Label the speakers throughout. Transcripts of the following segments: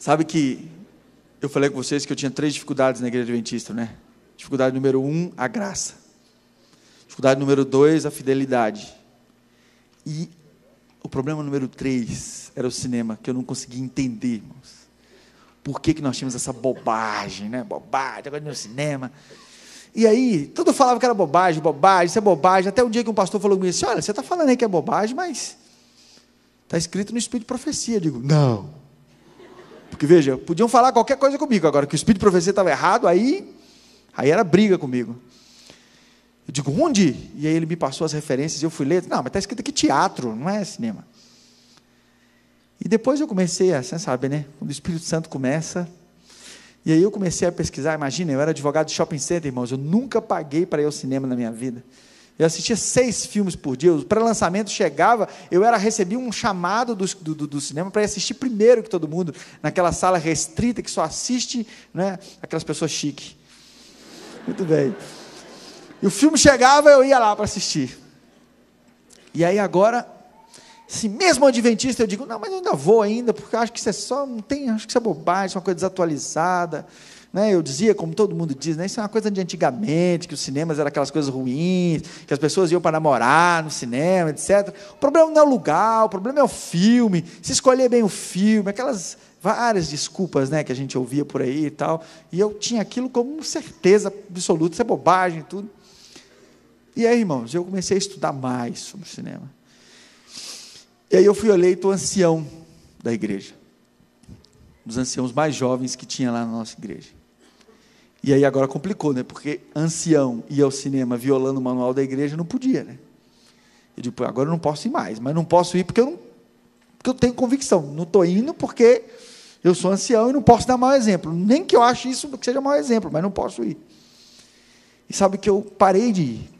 Speaker 1: Sabe que eu falei com vocês que eu tinha três dificuldades na igreja adventista, né? Dificuldade número um, a graça. Dificuldade número dois, a fidelidade. E o problema número três era o cinema, que eu não conseguia entender, irmãos. Por que, que nós tínhamos essa bobagem, né? Bobagem, agora no cinema. E aí, tudo falava que era bobagem, bobagem, isso é bobagem. Até um dia que um pastor falou comigo assim: Olha, você está falando aí que é bobagem, mas está escrito no Espírito de Profecia. Eu digo: Não. Porque veja, podiam falar qualquer coisa comigo, agora que o Espírito de Profecia estava errado, aí, aí era briga comigo. Eu digo: Onde? E aí ele me passou as referências e eu fui ler. Não, mas está escrito aqui teatro, não é cinema. E depois eu comecei a, você sabe, né? Quando o Espírito Santo começa, e aí eu comecei a pesquisar, imagina, eu era advogado de shopping center, irmãos, eu nunca paguei para ir ao cinema na minha vida. Eu assistia seis filmes por dia, o pré-lançamento chegava, eu era recebia um chamado do, do, do cinema para assistir primeiro que todo mundo, naquela sala restrita que só assiste né, aquelas pessoas chiques. Muito bem. E o filme chegava, eu ia lá para assistir. E aí agora, se mesmo adventista, eu digo, não, mas eu ainda vou ainda, porque acho que isso é só, não tem, acho que isso é bobagem, isso é uma coisa desatualizada. Né, eu dizia, como todo mundo diz, né, isso é uma coisa de antigamente, que os cinemas eram aquelas coisas ruins, que as pessoas iam para namorar no cinema, etc. O problema não é o lugar, o problema é o filme, se escolher bem o filme, aquelas várias desculpas né, que a gente ouvia por aí e tal. E eu tinha aquilo como certeza absoluta, isso é bobagem tudo. E aí, irmãos, eu comecei a estudar mais sobre cinema. E aí eu fui eleito ancião da igreja. Um dos anciãos mais jovens que tinha lá na nossa igreja. E aí agora complicou, né? Porque ancião ir ao cinema violando o manual da igreja não podia, né? Eu digo, agora eu não posso ir mais, mas não posso ir porque eu não porque eu tenho convicção. Não estou indo porque eu sou ancião e não posso dar mau exemplo. Nem que eu ache isso que seja mau exemplo, mas não posso ir. E sabe que eu parei de ir.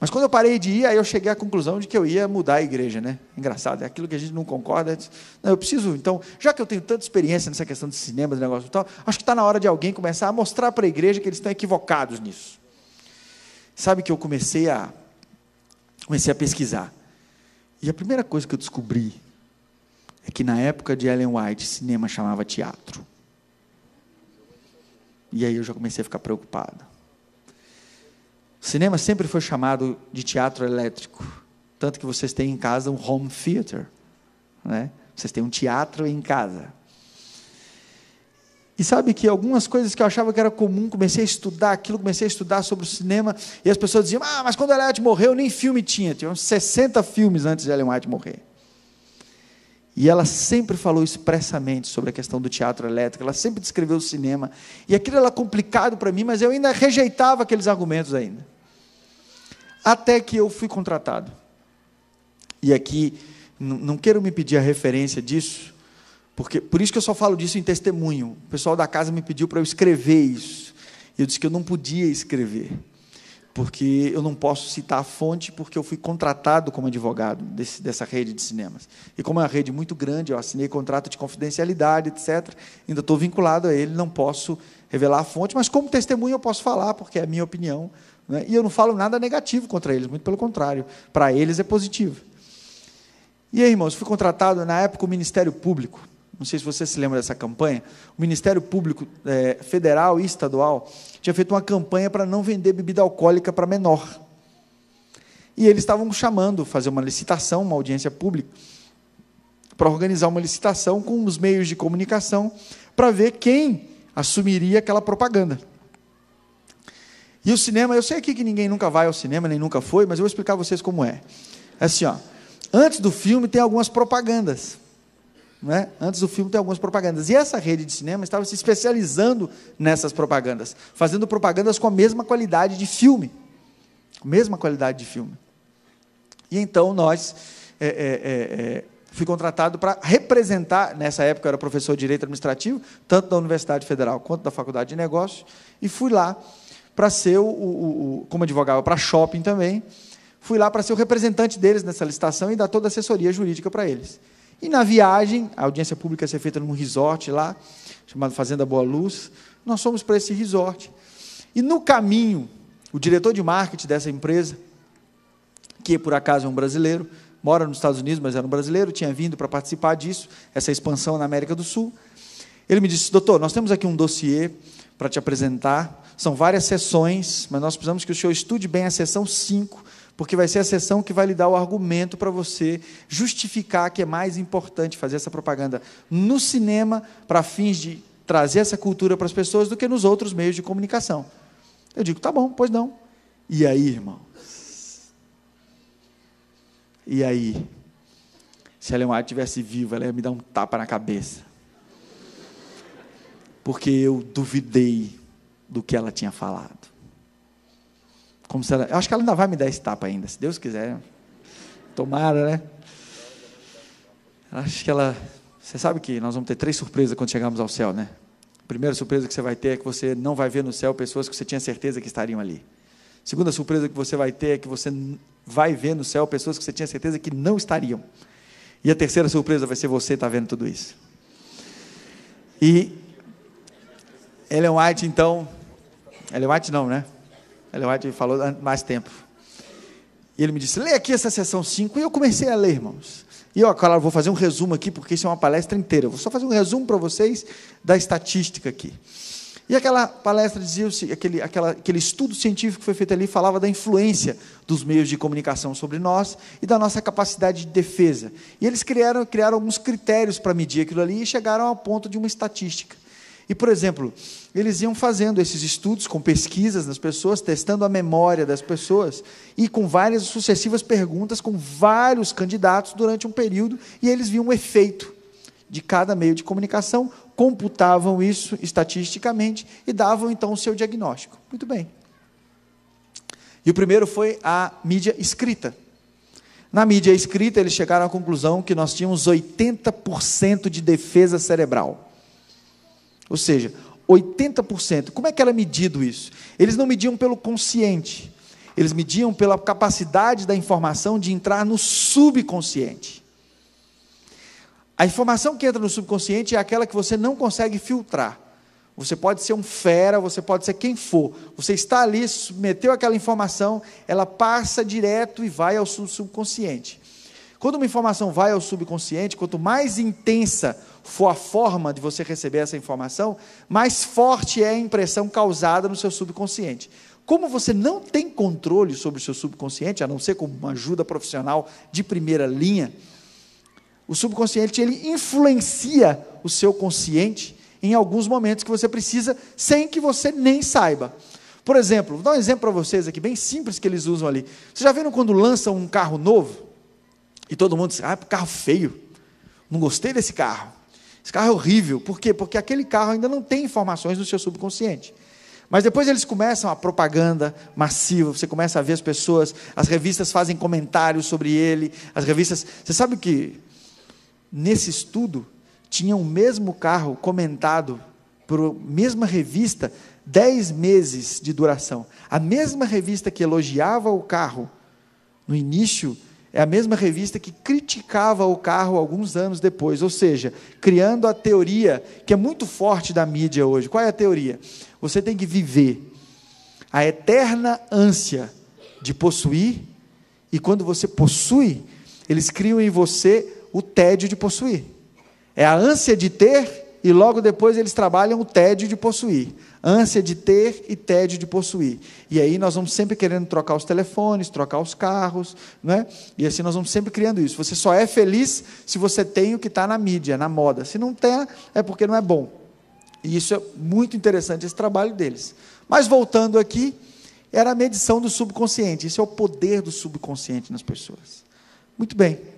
Speaker 1: Mas quando eu parei de ir, aí eu cheguei à conclusão de que eu ia mudar a igreja, né? Engraçado, é aquilo que a gente não concorda. Não, eu preciso, então, já que eu tenho tanta experiência nessa questão de cinema, de negócio e tal, acho que está na hora de alguém começar a mostrar para a igreja que eles estão equivocados nisso. Sabe que eu comecei a comecei a pesquisar. E a primeira coisa que eu descobri é que na época de Ellen White, cinema chamava teatro. E aí eu já comecei a ficar preocupado. O cinema sempre foi chamado de teatro elétrico. Tanto que vocês têm em casa um home theater. Né? Vocês têm um teatro em casa. E sabe que algumas coisas que eu achava que era comum, comecei a estudar aquilo, comecei a estudar sobre o cinema, e as pessoas diziam: Ah, mas quando Ellen White morreu, nem filme tinha. Tinha uns 60 filmes antes de Ellen White morrer. E ela sempre falou expressamente sobre a questão do teatro elétrico, ela sempre descreveu o cinema. E aquilo era complicado para mim, mas eu ainda rejeitava aqueles argumentos ainda. Até que eu fui contratado. E aqui, não quero me pedir a referência disso, porque por isso que eu só falo disso em testemunho. O pessoal da casa me pediu para eu escrever isso. Eu disse que eu não podia escrever porque eu não posso citar a fonte, porque eu fui contratado como advogado desse, dessa rede de cinemas. E como é uma rede muito grande, eu assinei contrato de confidencialidade, etc. Ainda estou vinculado a ele, não posso revelar a fonte, mas como testemunho eu posso falar, porque é a minha opinião. Né? E eu não falo nada negativo contra eles, muito pelo contrário. Para eles é positivo. E aí, irmãos, fui contratado na época o Ministério Público não sei se você se lembra dessa campanha, o Ministério Público é, Federal e Estadual tinha feito uma campanha para não vender bebida alcoólica para menor. E eles estavam chamando, fazer uma licitação, uma audiência pública, para organizar uma licitação com os meios de comunicação, para ver quem assumiria aquela propaganda. E o cinema, eu sei aqui que ninguém nunca vai ao cinema, nem nunca foi, mas eu vou explicar a vocês como é. É assim, ó, antes do filme tem algumas propagandas. Né? Antes do filme tem algumas propagandas. E essa rede de cinema estava se especializando nessas propagandas, fazendo propagandas com a mesma qualidade de filme. Mesma qualidade de filme. E então nós é, é, é, fui contratado para representar, nessa época eu era professor de Direito Administrativo, tanto da Universidade Federal quanto da Faculdade de Negócios, e fui lá para ser o, o, o como advogado para shopping também, fui lá para ser o representante deles nessa licitação e dar toda a assessoria jurídica para eles. E na viagem, a audiência pública ia ser feita num resort lá, chamado Fazenda Boa Luz. Nós fomos para esse resort. E no caminho, o diretor de marketing dessa empresa, que por acaso é um brasileiro, mora nos Estados Unidos, mas era um brasileiro, tinha vindo para participar disso, essa expansão na América do Sul. Ele me disse: Doutor, nós temos aqui um dossiê para te apresentar. São várias sessões, mas nós precisamos que o senhor estude bem a sessão 5, porque vai ser a sessão que vai lhe dar o argumento para você justificar que é mais importante fazer essa propaganda no cinema para fins de trazer essa cultura para as pessoas do que nos outros meios de comunicação. Eu digo, tá bom, pois não. E aí, irmãos? E aí? Se a Ellen White estivesse viva, ela ia me dar um tapa na cabeça. Porque eu duvidei do que ela tinha falado. Como se ela, eu acho que ela ainda vai me dar esse tapa ainda, se Deus quiser. Tomara, né? Acho que ela. Você sabe que nós vamos ter três surpresas quando chegarmos ao céu, né? A primeira surpresa que você vai ter é que você não vai ver no céu pessoas que você tinha certeza que estariam ali. A segunda surpresa que você vai ter é que você vai ver no céu pessoas que você tinha certeza que não estariam. E a terceira surpresa vai ser você estar vendo tudo isso. E Ellen White, então, Ellen White não, né? Ellen White falou mais tempo. E ele me disse, lê aqui essa sessão 5. E eu comecei a ler, irmãos. E eu, claro, vou fazer um resumo aqui, porque isso é uma palestra inteira. Eu vou só fazer um resumo para vocês da estatística aqui. E aquela palestra dizia, aquele, aquela, aquele estudo científico que foi feito ali falava da influência dos meios de comunicação sobre nós e da nossa capacidade de defesa. E eles criaram, criaram alguns critérios para medir aquilo ali e chegaram ao ponto de uma estatística. E, por exemplo, eles iam fazendo esses estudos com pesquisas nas pessoas, testando a memória das pessoas e com várias sucessivas perguntas com vários candidatos durante um período, e eles viam o efeito de cada meio de comunicação, computavam isso estatisticamente e davam então o seu diagnóstico. Muito bem. E o primeiro foi a mídia escrita. Na mídia escrita, eles chegaram à conclusão que nós tínhamos 80% de defesa cerebral. Ou seja, 80%. Como é que era medido isso? Eles não mediam pelo consciente, eles mediam pela capacidade da informação de entrar no subconsciente. A informação que entra no subconsciente é aquela que você não consegue filtrar. Você pode ser um fera, você pode ser quem for. Você está ali, submeteu aquela informação, ela passa direto e vai ao subconsciente. Quando uma informação vai ao subconsciente, quanto mais intensa for a forma de você receber essa informação, mais forte é a impressão causada no seu subconsciente. Como você não tem controle sobre o seu subconsciente, a não ser com uma ajuda profissional de primeira linha, o subconsciente ele influencia o seu consciente em alguns momentos que você precisa, sem que você nem saiba. Por exemplo, vou dar um exemplo para vocês aqui, bem simples que eles usam ali. Vocês já viram quando lançam um carro novo? E todo mundo diz: ah, carro feio. Não gostei desse carro. Esse carro é horrível. Por quê? Porque aquele carro ainda não tem informações no seu subconsciente. Mas depois eles começam a propaganda massiva, você começa a ver as pessoas, as revistas fazem comentários sobre ele, as revistas. Você sabe que nesse estudo tinha o mesmo carro comentado por mesma revista, dez meses de duração. A mesma revista que elogiava o carro no início é a mesma revista que criticava o carro alguns anos depois, ou seja, criando a teoria que é muito forte da mídia hoje. Qual é a teoria? Você tem que viver a eterna ânsia de possuir, e quando você possui, eles criam em você o tédio de possuir. É a ânsia de ter, e logo depois eles trabalham o tédio de possuir ânsia de ter e tédio de possuir. E aí nós vamos sempre querendo trocar os telefones, trocar os carros, não é? E assim nós vamos sempre criando isso. Você só é feliz se você tem o que está na mídia, na moda. Se não tem, é porque não é bom. E isso é muito interessante, esse trabalho deles. Mas voltando aqui, era a medição do subconsciente. Isso é o poder do subconsciente nas pessoas. Muito bem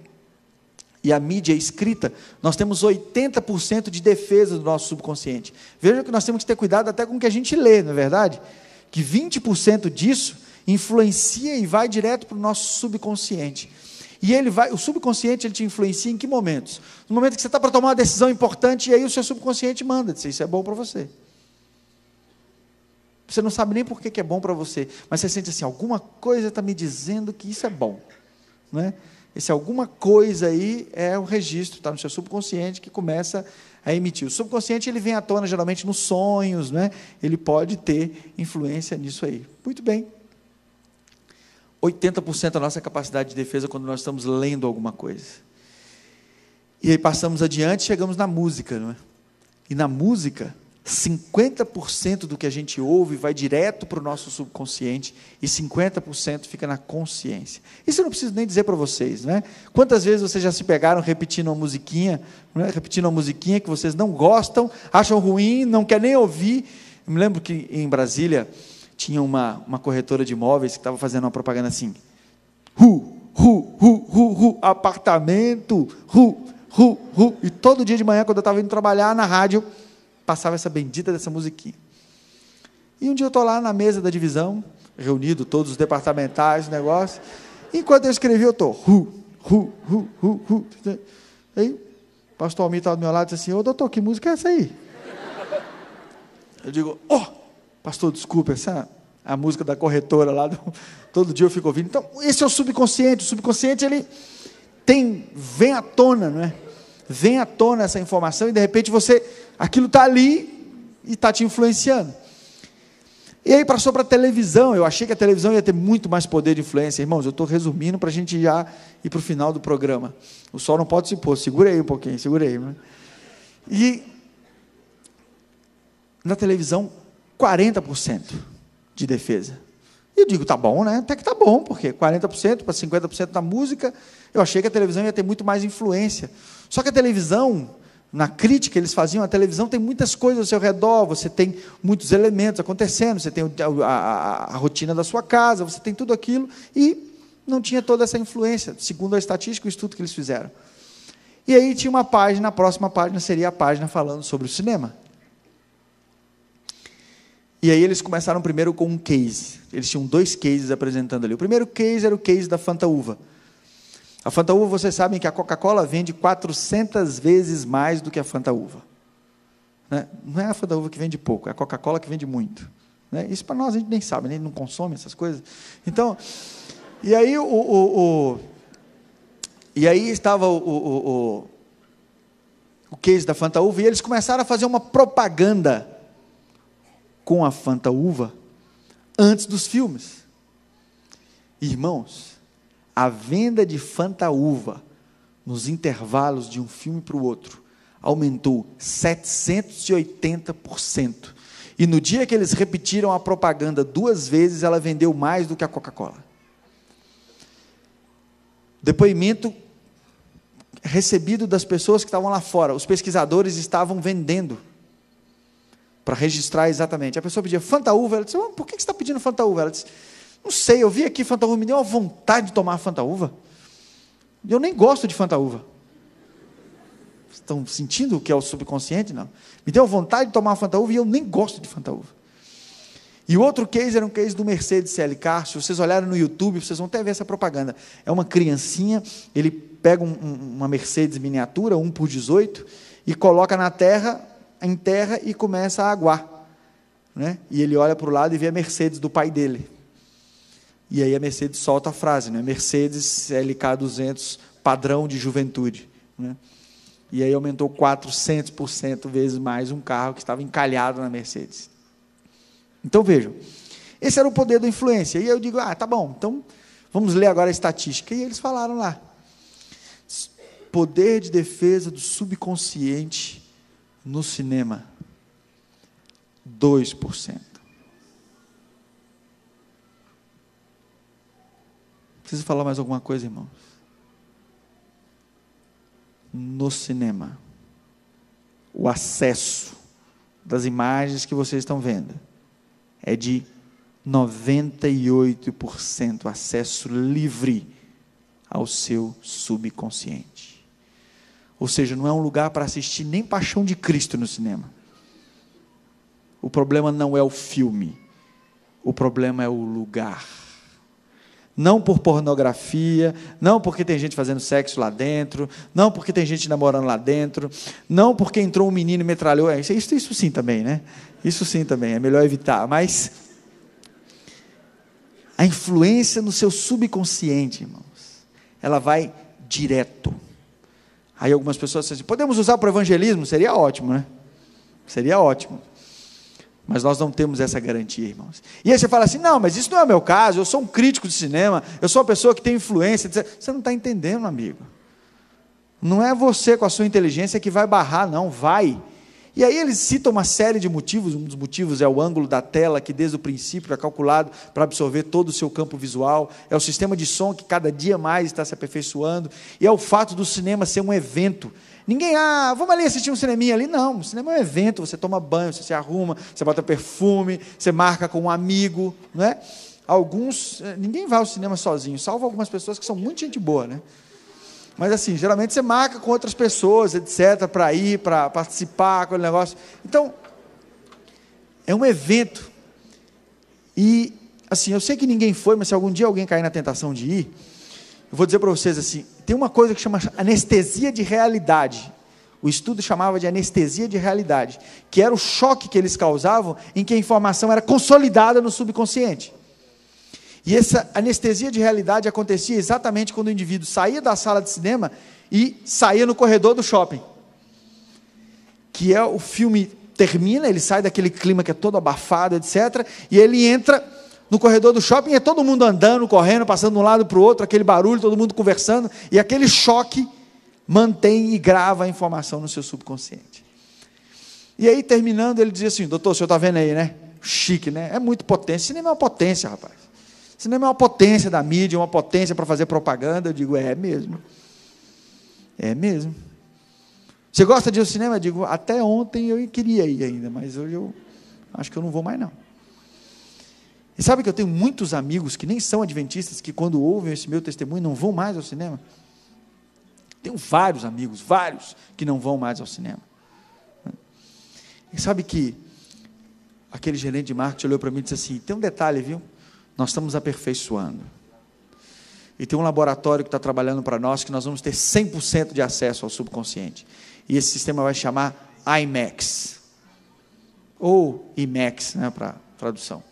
Speaker 1: e a mídia escrita, nós temos 80% de defesa do nosso subconsciente. Veja que nós temos que ter cuidado até com o que a gente lê, não é verdade? Que 20% disso influencia e vai direto para o nosso subconsciente. E ele vai, o subconsciente ele te influencia em que momentos? No momento que você está para tomar uma decisão importante e aí o seu subconsciente manda, diz, isso é bom para você. Você não sabe nem por que, que é bom para você, mas você sente assim, alguma coisa está me dizendo que isso é bom, não é? Esse alguma coisa aí é o registro, está no seu subconsciente que começa a emitir. O subconsciente ele vem à tona geralmente nos sonhos, né? ele pode ter influência nisso aí. Muito bem. 80% da nossa capacidade de defesa quando nós estamos lendo alguma coisa. E aí passamos adiante, chegamos na música, não é? E na música, 50% do que a gente ouve vai direto para o nosso subconsciente e 50% fica na consciência. Isso eu não preciso nem dizer para vocês, né? Quantas vezes vocês já se pegaram repetindo uma musiquinha, né? repetindo uma musiquinha que vocês não gostam, acham ruim, não quer nem ouvir. Eu me lembro que em Brasília tinha uma, uma corretora de imóveis que estava fazendo uma propaganda assim: ru, ru, ru, ru, ru, apartamento, ru, ru, ru. E todo dia de manhã, quando eu estava indo trabalhar na rádio, passava essa bendita dessa musiquinha. E um dia eu estou lá na mesa da divisão, reunido todos os departamentais, negócio. Enquanto eu escrevi, eu estou ru, ru, ru, ru, ru. Aí, o pastor Almir estava do meu lado e disse assim: Ô doutor, que música é essa aí? Eu digo: Ó, oh, pastor, desculpa, essa é a música da corretora lá. Do, todo dia eu fico ouvindo. Então, esse é o subconsciente. O subconsciente, ele tem, vem à tona, não é? Vem à tona essa informação e de repente você aquilo está ali e está te influenciando. E aí passou para a televisão. Eu achei que a televisão ia ter muito mais poder de influência. Irmãos, eu estou resumindo para a gente já ir para o final do programa. O sol não pode se pôr. Segura aí um pouquinho, segura aí. Né? E na televisão, 40% de defesa. E eu digo, tá bom, né? Até que tá bom, porque 40% para 50% da música, eu achei que a televisão ia ter muito mais influência. Só que a televisão, na crítica eles faziam, a televisão tem muitas coisas ao seu redor, você tem muitos elementos acontecendo, você tem a, a, a, rotina da sua casa, você tem tudo aquilo, e não tinha toda essa influência, segundo a estatística, o estudo que eles fizeram. E aí tinha uma página, a próxima página seria a página falando sobre o cinema. E aí eles começaram primeiro com um case. Eles tinham dois cases apresentando ali. O primeiro case era o case da Fanta Uva. A Fanta Uva, vocês sabem que a Coca-Cola vende 400 vezes mais do que a Fanta Uva. Né? Não é a Fanta Uva que vende pouco, é a Coca-Cola que vende muito. Né? Isso para nós a gente nem sabe, nem não consome essas coisas. Então, e aí o, o, o e aí estava o, o, o, case da Fanta Uva e eles começaram a fazer uma propaganda com a Fanta Uva antes dos filmes. Irmãos, a venda de Fantaúva nos intervalos de um filme para o outro aumentou 780%. E no dia que eles repetiram a propaganda duas vezes, ela vendeu mais do que a Coca-Cola. Depoimento recebido das pessoas que estavam lá fora. Os pesquisadores estavam vendendo para registrar exatamente. A pessoa pedia Fantaúva, ela disse: oh, por que você está pedindo Fantaúva? Ela disse: não sei, eu vi aqui Fanta Uva, me deu uma vontade de tomar Fanta Uva. Eu nem gosto de Fanta Uva. Estão sentindo o que é o subconsciente? Não. Me deu vontade de tomar Fanta Uva e eu nem gosto de Fanta Uva. E o outro case era um case do Mercedes CLK. Se vocês olharem no YouTube, vocês vão até ver essa propaganda. É uma criancinha, ele pega um, uma Mercedes miniatura, 1 por 18, e coloca na terra, em terra e começa a aguar. Né? E ele olha para o lado e vê a Mercedes do pai dele. E aí a Mercedes solta a frase, né? Mercedes LK200 padrão de juventude, né? E aí aumentou 400% vezes mais um carro que estava encalhado na Mercedes. Então vejam, esse era o poder da influência. E eu digo, ah, tá bom, então vamos ler agora a estatística. E eles falaram lá: poder de defesa do subconsciente no cinema, 2%. Preciso falar mais alguma coisa, irmãos? No cinema, o acesso das imagens que vocês estão vendo é de 98% acesso livre ao seu subconsciente. Ou seja, não é um lugar para assistir nem Paixão de Cristo no cinema. O problema não é o filme, o problema é o lugar não por pornografia, não porque tem gente fazendo sexo lá dentro, não porque tem gente namorando lá dentro, não porque entrou um menino e metralhou. É, isso, isso, isso sim também, né? Isso sim também, é melhor evitar. Mas a influência no seu subconsciente, irmãos, ela vai direto. Aí algumas pessoas dizem assim, podemos usar para o evangelismo? Seria ótimo, né? Seria ótimo. Mas nós não temos essa garantia, irmãos. E aí você fala assim: não, mas isso não é o meu caso, eu sou um crítico de cinema, eu sou uma pessoa que tem influência. Você não está entendendo, amigo. Não é você com a sua inteligência que vai barrar, não, vai. E aí eles citam uma série de motivos, um dos motivos é o ângulo da tela, que desde o princípio é calculado para absorver todo o seu campo visual, é o sistema de som que cada dia mais está se aperfeiçoando, e é o fato do cinema ser um evento. Ninguém, ah, vamos ali assistir um cineminha ali. Não, o cinema é um evento, você toma banho, você se arruma, você bota perfume, você marca com um amigo, não é? Alguns, eh, ninguém vai ao cinema sozinho, salvo algumas pessoas que são muito gente boa, né? Mas assim, geralmente você marca com outras pessoas, etc., para ir, para participar, aquele negócio. Então, é um evento. E, assim, eu sei que ninguém foi, mas se algum dia alguém cair na tentação de ir, eu vou dizer para vocês assim: tem uma coisa que chama anestesia de realidade. O estudo chamava de anestesia de realidade, que era o choque que eles causavam em que a informação era consolidada no subconsciente. E essa anestesia de realidade acontecia exatamente quando o indivíduo saía da sala de cinema e saía no corredor do shopping. Que é o filme termina, ele sai daquele clima que é todo abafado, etc. E ele entra no corredor do shopping, e é todo mundo andando, correndo, passando de um lado para o outro, aquele barulho, todo mundo conversando, e aquele choque mantém e grava a informação no seu subconsciente. E aí, terminando, ele dizia assim: Doutor, o senhor está vendo aí, né? Chique, né? É muito potência. Cinema é uma potência, rapaz. Cinema é uma potência da mídia, uma potência para fazer propaganda. Eu digo, é mesmo. É mesmo. Você gosta de ir ao cinema? Eu digo, até ontem eu queria ir ainda, mas hoje eu acho que eu não vou mais não. E sabe que eu tenho muitos amigos que nem são adventistas, que quando ouvem esse meu testemunho não vão mais ao cinema? Tenho vários amigos, vários, que não vão mais ao cinema. E sabe que aquele gerente de marketing olhou para mim e disse assim: tem um detalhe, viu? Nós estamos aperfeiçoando. E tem um laboratório que está trabalhando para nós que nós vamos ter 100% de acesso ao subconsciente. E esse sistema vai chamar IMAX. Ou IMAX, né, para tradução.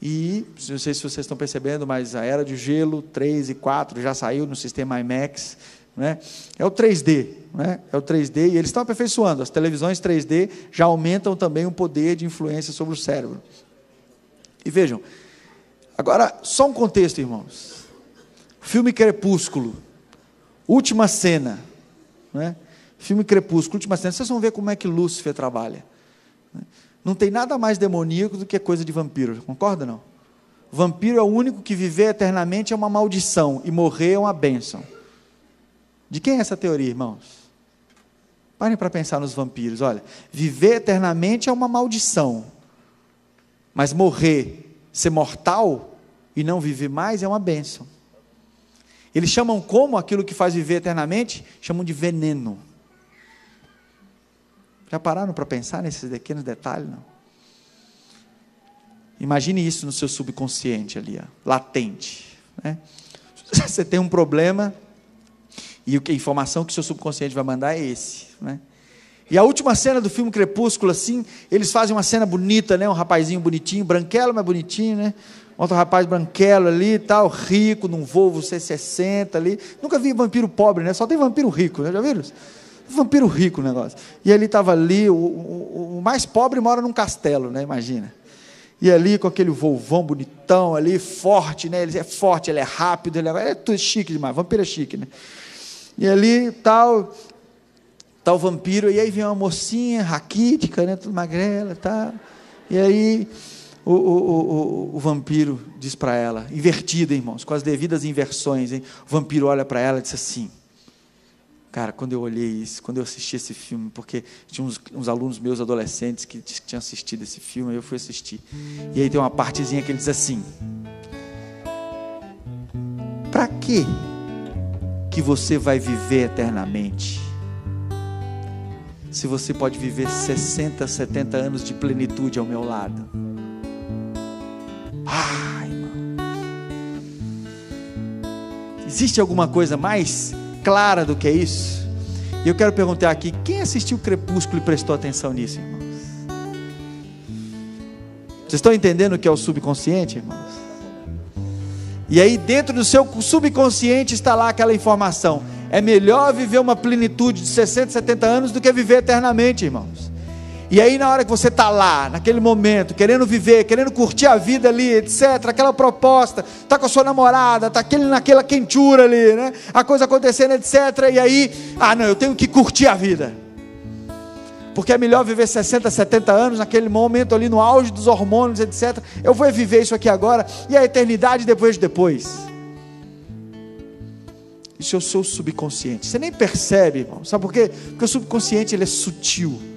Speaker 1: E, não sei se vocês estão percebendo, mas a era de gelo 3 e 4 já saiu no sistema IMAX. Né? É o 3D, né? é o 3D, e eles estão aperfeiçoando. As televisões 3D já aumentam também o poder de influência sobre o cérebro. E vejam, Agora, só um contexto, irmãos. Filme Crepúsculo, última cena. Né? Filme Crepúsculo, última cena. Vocês vão ver como é que Lúcifer trabalha. Né? Não tem nada mais demoníaco do que coisa de vampiro, concorda não? Vampiro é o único que viver eternamente é uma maldição e morrer é uma bênção. De quem é essa teoria, irmãos? Parem para pensar nos vampiros. Olha, viver eternamente é uma maldição, mas morrer, ser mortal, e não viver mais é uma bênção. Eles chamam como aquilo que faz viver eternamente? Chamam de veneno. Já pararam para pensar nesses pequenos detalhes? Não? Imagine isso no seu subconsciente ali, ó, latente. Né? Você tem um problema e a informação que o seu subconsciente vai mandar é esse. Né? E a última cena do filme Crepúsculo, assim, eles fazem uma cena bonita, né? Um rapazinho bonitinho, branquelo, mas bonitinho, né? Outro rapaz branquelo ali, tal, rico, num Volvo C60 ali. Nunca vi vampiro pobre, né? Só tem vampiro rico, né? já viram? Vampiro rico o negócio. E ele estava ali, o, o, o, mais pobre mora num castelo, né? Imagina. E ali com aquele volvão bonitão ali, forte, né? Ele é forte, ele é rápido, ele é, é tudo chique demais. Vampiro é chique, né? E ali tal, tal vampiro, e aí vem uma mocinha raquítica, né? Tudo magrela, tá? E aí o, o, o, o vampiro diz para ela, invertida, irmãos, com as devidas inversões, hein? o vampiro olha para ela e diz assim: Cara, quando eu olhei isso, quando eu assisti esse filme, porque tinha uns, uns alunos meus adolescentes que, que tinham assistido esse filme, eu fui assistir. E aí tem uma partezinha que ele diz assim: Para que que você vai viver eternamente? Se você pode viver 60, 70 anos de plenitude ao meu lado. Ah, irmão. Existe alguma coisa mais clara do que isso? E eu quero perguntar aqui: quem assistiu Crepúsculo e prestou atenção nisso, irmãos? Vocês estão entendendo o que é o subconsciente, irmãos? E aí, dentro do seu subconsciente está lá aquela informação. É melhor viver uma plenitude de 60, 70 anos do que viver eternamente, irmãos. E aí, na hora que você está lá, naquele momento, querendo viver, querendo curtir a vida ali, etc., aquela proposta, está com a sua namorada, está aquele, naquela quentura ali, né? A coisa acontecendo, etc. E aí, ah, não, eu tenho que curtir a vida. Porque é melhor viver 60, 70 anos, naquele momento ali, no auge dos hormônios, etc. Eu vou viver isso aqui agora e a eternidade depois de depois. Isso é o seu subconsciente. Você nem percebe, irmão. Sabe por quê? Porque o subconsciente ele é sutil.